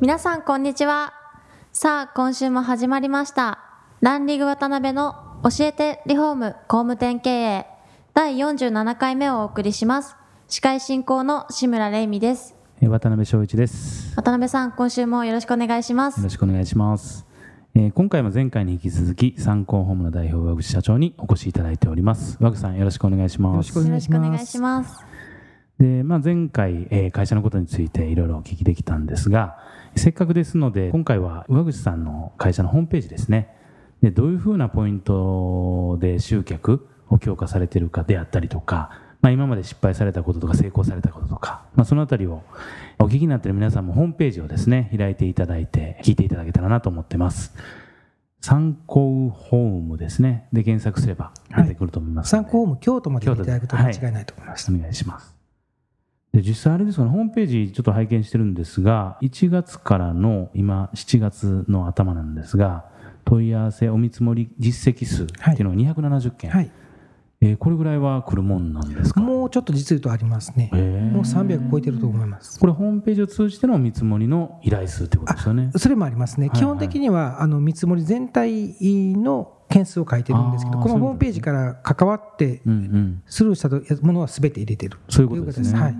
皆さんこんにちは。さあ今週も始まりました。ランリグ渡辺の教えてリフォーム工務店経営。第47回目をお送りします。司会進行の志村玲美です。渡辺翔一です。渡辺さん今週もよろしくお願いします。よろしくお願いします。えー、今回も前回に引き続き参考ホームの代表和口社長にお越しいただいております。和口さんよろしくお願いします。よろしくお願いしますで、まあ、前回、えー、会社のことについていろいろお聞きできたんですがせっかくですので今回は上口さんの会社のホームページですね。でどういうふうなポイントで集客を強化されているかであったりとか、まあ、今まで失敗されたこととか成功されたこととか、まあ、そのあたりをお聞きになっている皆さんもホームページをですね開いていただいて聞いていただけたらなと思ってます。参考ホームですね。で検索すれば出てくると思います、はい、参考ホーム京都までいただくと間違いないと思います、はい、お願いしますで実際あれですかね。ホームページちょっと拝見してるんですが1月からの今7月の頭なんですが問い合わせお見積もり実績数っていうのが270件、はい、えー、これぐらいは来るもんなんですか？もうちょっと実言うとありますね、えー、もう300超えてると思います。これホームページを通じての見積もりの依頼数ってことですよね。それもありますね、はいはい、基本的にはあの見積もり全体の件数を書いてるんですけど、このホームページから関わってスルーしたものはすべて入れてる。そういうことですね。はい、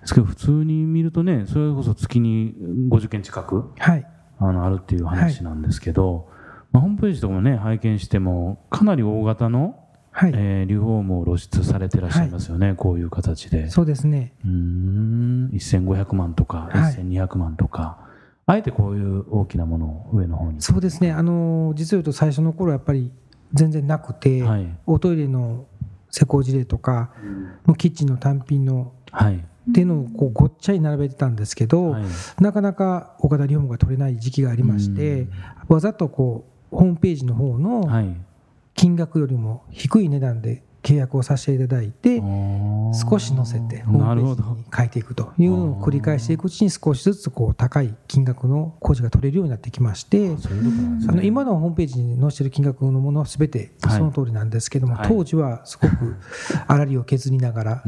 ですけど普通に見るとね、それこそ月に50件近く、はい、あのあるっていう話なんですけど、はい、まあ、ホームページとかもね拝見してもかなり大型の、はい。えー、リフォームを露出されてらっしゃいますよね、はい、こういう形で。そうですね。うん。1500万とか1200万とか、あえてこういう大きなものを上の方に。そうですね。あの実を言うと最初の頃やっぱり全然なくて、はい、おトイレの施工事例とか、うん、キッチンの単品の、はい、っていうのをこうごっちゃに並べてたんですけど、はい、なかなか岡田リフォームが取れない時期がありまして、うん、わざとこうホームページの方の金額よりも低い値段で契約をさせていただいて少し載せてホームページに書いていくというのを繰り返していくうちに少しずつこう高い金額の工事が取れるようになってきましてあの今のホームページに載せている金額のものは全てその通りなんですけども、当時はすごく 粗利を削りながら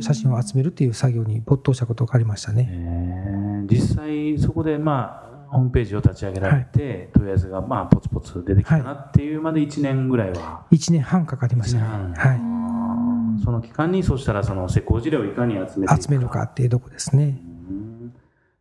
写真を集めるという作業に没頭したことがありましたね。実際そこでまあホームページを立ち上げられて、問い。合わせがまあポツポツ出てきたなっていうまで1年ぐらいは、1年半かかりましたね、はい、その期間にそうしたらその施工事例をいかに集め集めるかっていうとこですね。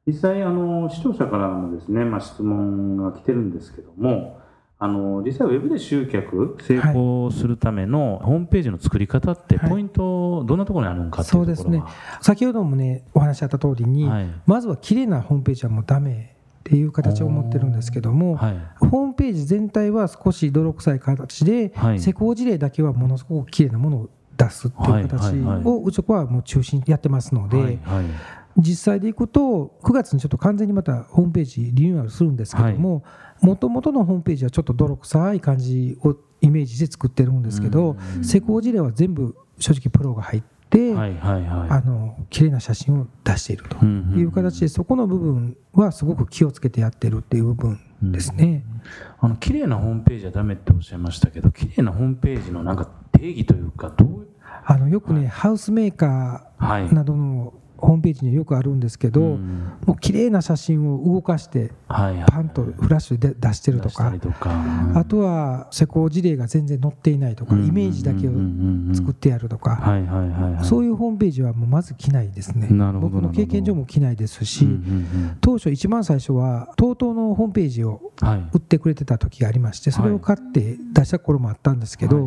実際あの視聴者からもですね、まあ、質問が来てるんですけどもあの実際ウェブで集客成功するためのホームページの作り方ってポイントどんなところにあるのかっていうところは、そうですね。先ほどもねお話あった通りに、はい、まずは綺麗なホームページはもうダメっていう形を持ってるんですけども、はい、ホームページ全体は少し泥臭い形で、はい、施工事例だけはものすごく綺麗なものを出すっていう形をうちはもう中心にやってますので、はいはい、実際でいくと9月にちょっと完全にまたホームページリニューアルするんですけどももともとのホームページはちょっと泥臭い感じをイメージで作ってるんですけど施工事例は全部正直プロが入って。はいはいはい、あの綺麗な写真を出しているという形で、そこの部分はすごく気をつけてやってるっていう部分ですね。うん、あの綺麗なホームページはダメっておっしゃいましたけど、綺麗なホームページのなんか定義というかどうあのよくね、はい、ハウスメーカーなどのホームページにはよくあるんですけど、うん、もう綺麗な写真を動かしてパンとフラッシュで出してるとか。あとは施工事例が全然載っていないとか、イメージだけを作ってやるとか。そういうホームページはもうまず着ないですね。僕の経験上も着ないですし、当初一番最初は TOTO のホームページを売ってくれてた時がありましてそれを買って出した頃もあったんですけど、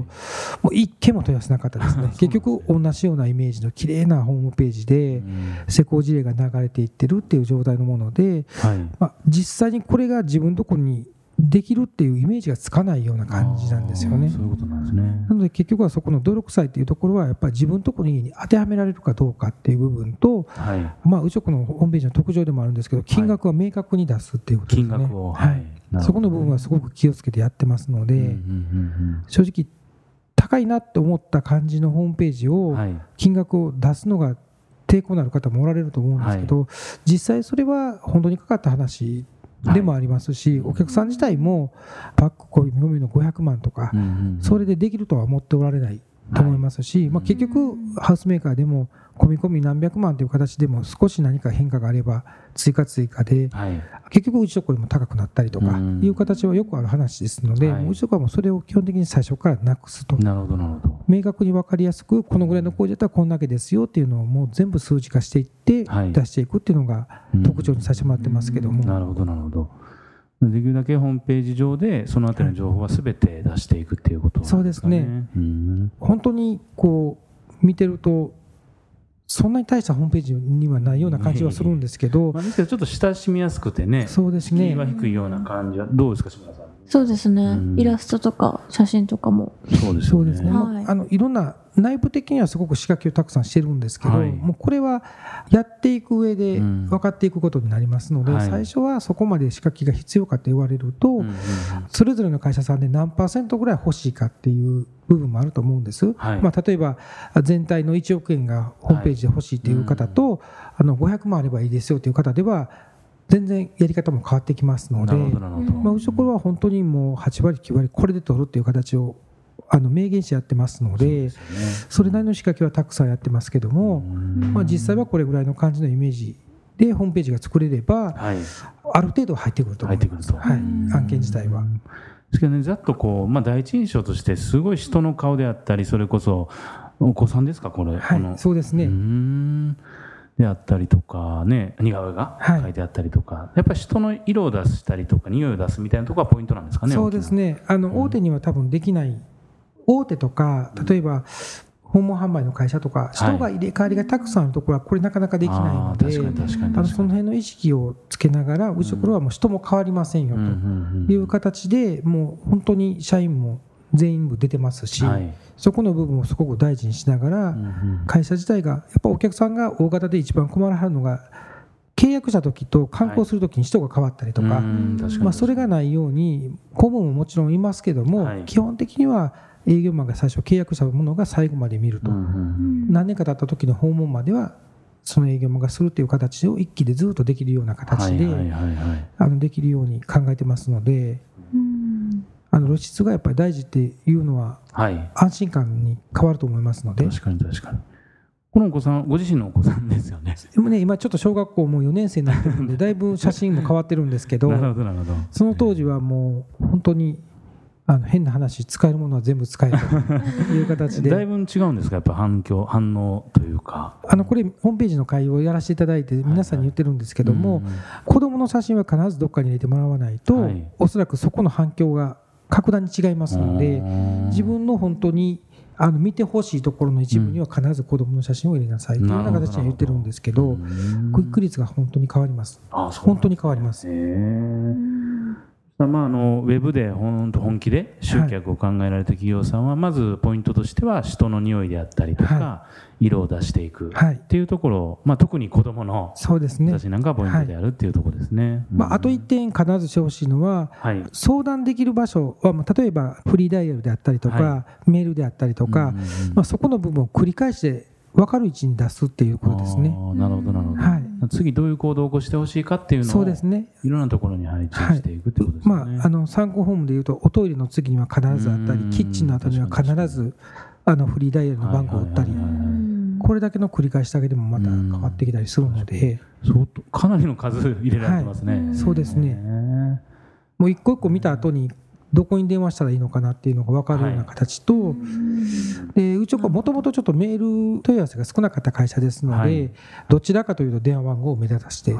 もう一件も問い合わせなかった ですね。結局同じようなイメージの綺麗なホームページで、施工事例が流れていってるっていう状態のもので、はい、まあ、実際にこれが自分のところにできるっていうイメージがつかないような感じなんですよね。そういうことなんですね。なので結局はそこの努力祭っていうところはやっぱり自分のところに当てはめられるかどうかっていう部分と、はい、まあうちのホームページの特徴でもあるんですけど金額は明確に出すっていうことですね。はい、そこの部分はすごく気をつけてやってますので、正直高いなって思った感じのホームページを金額を出すのが抵抗のある方もおられると思うんですけど、はい、実際それは本当にかかった話でもありますし、はい、お客さん自体もパック込み込みの500万とか、それでできるとは思っておられないと思いますし、まあ、結局ハウスメーカーでも込み込み何百万という形でも少し何か変化があれば追加追加で、はい、結局うちとこでも高くなったりとかいう形はよくある話ですので、はい、うちとこはもうそれを基本的に最初からなくすと。なるほどなるほど明確に分かりやすくこのぐらいの工事だったらこんだけですよっていうのをもう全部数値化していって出していくっていうのが特徴にさせてもらってますけども。なるほどなるほどできるだけホームページ上でそのあたりの情報はすべて出していくっていうことですかね。そうですね。本当にこう見てるとそんなに大したホームページにはないような感じはするんですけど、まあ、ですけどちょっと親しみやすくてね、そうですね。が低いような感じはどうですか、島田さん。そうですね、うん、イラストとか写真とかも。そうですね。ねはい、あのいろんな内部的にはすごく仕掛けをたくさんしてるんですけど、はい、もうこれはやっていく上で分かっていくことになりますので、うんはい、最初はそこまで仕掛けが必要かと言われると、うんそれぞれの会社さんで何パーセントぐらい欲しいかっていう部分もあると思うんです、はい、まあ、例えば全体の1億円がホームページで欲しいという方と、あの500万あればいいですよという方では全然やり方も変わってきますので、まあ、うちのころは本当にもう8割9割これで取るっていう形をあの明言してやってますのでそれなりの仕掛けはたくさんやってますけども、まあ、実際はこれぐらいの感じのイメージでホームページが作れれば、はい、ある程度入ってくると思います、はい、案件自体は。ですけどね、ざっとこう、まあ、第一印象としてすごい人の顔であったりそれこそお子さんですかこれ、はい、そうですね。であったりとかね似顔絵が書い。てあったりとか、はい、やっぱり人の色を出したりとか匂いを出すみたいなところがポイントなんですかねそうですね。あの、大手には多分できない大手とか例えば訪問販売の会社とか人が入れ替わりがたくさんあるところはこれなかなかできないので、あのその辺の意識をつけながらうちのころはもう人も変わりませんよという形でもう本当に社員も全員部出てますし、そこの部分をすごく大事にしながら会社自体がやっぱお客さんが大型で一番困らはるのが契約した時と観光する時に人が変わったりとか、まあ、それがないように顧問ももちろんいますけども、基本的には営業マンが最初契約したものが最後まで見ると、何年か経った時の訪問まではその営業マンがするという形を一気でずっとできるような形でできるように考えてますので、あの露出がやっぱり大事っていうのは安心感に変わると思いますので。確かに確かに。このお子さん、ご自身のお子さんですよね。でもね、今ちょっと小学校もう4年生になってるんで、だいぶ写真も変わってるんですけど、その当時はもう本当にあの変な話使えるものは全部使えるという形で。だいぶ違うんですか？やっぱ反響反応というか。あのこれホームページの会をやらせていただいて皆さんに言ってるんですけども、はいはい、子どもの写真は必ずどっかに入れてもらわないと、はい、おそらくそこの反響が格段に違いますので自分の本当にあの見てほしいところの一部には必ず子どもの写真を入れなさいというような形には言ってるんですけどクイック率が本当に変わります。本当に変わります。まあ、あのウェブで本本気で集客を考えられた企業さんは、まずポイントとしては人の匂いであったりとか、色を出していく。っていうところ、まあ、特に子どもの写真なんかがポイントであるっていうところですね、まあ、あと1点必ずしてほしいのは、相談できる場所は、まあ、例えばフリーダイヤルであったりとか、メールであったりとか、まあ、そこの部分を繰り返して分かる位置に出すっていうことですね。なるほどなるほど。はい、次どういう行動を起こしてほしいかっていうのをそうですね。いろんなところに配置していくってことですね。はい、まああの参考ホームでいうとおトイレの次には必ずあったり、キッチンの後には必ずあのフリーダイヤルの番号を打ったり。これだけの繰り返しだけでもまた変わってきたりするので、相当かなりの数入れられてますね。はい、そうですね。もう一個一個見た後にどこに電話したらいいのかなっていうのが分かるような形と、はい、でうちはもともとちょっとメール問い合わせが少なかった会社ですので、はい、どちらかというと電話番号を目立たせて、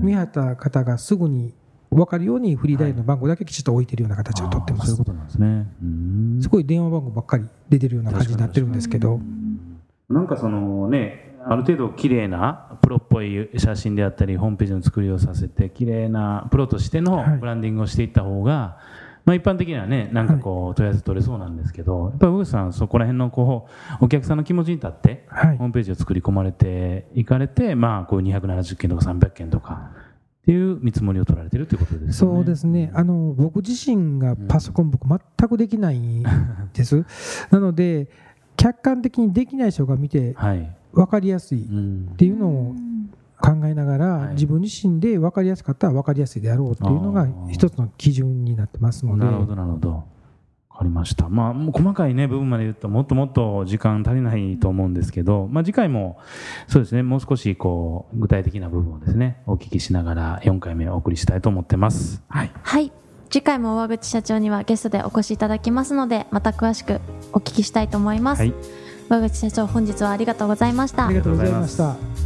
見張った方がすぐに分かるようにフリーダイヤルの番号だけきちっと置いてるような形をとってます。そういうことなんですね。すごい電話番号ばっかり出てるような感じになってるんですけど。なんかそのね、ある程度綺麗なプロっぽい写真であったりホームページの作りをさせて綺麗なプロとしてのブランディングをしていった方が、まあ、一般的にはねなんかこう問い合わせ取れそうなんですけど、やっぱり上口さんそこら辺のこうお客さんの気持ちに立って、ホームページを作り込まれていかれて、まあ、こう270件とか300件とか。っていう見積もりを取られてるということですね。そうですね。あの僕自身がパソコン、僕全くできないん です。なので客観的にできない人が見て分かりやすいっていうのを自分自身で分かりやすかったら分かりやすいであろうっていうのが一つの基準になってますので。なるほどなるほど。分かりました。まあ、細かいね、部分まで言うと、もっともっと時間足りないと思うんですけど、まあ、次回も、そうですね、もう少し、こう、具体的な部分をですね、お聞きしながら、4回目お送りしたいと思ってます。はい。はい。次回も大口社長にはゲストでお越しいただきますので、また詳しくお聞きしたいと思います。はい。大口社長、本日はありがとうございました。ありがとうございました。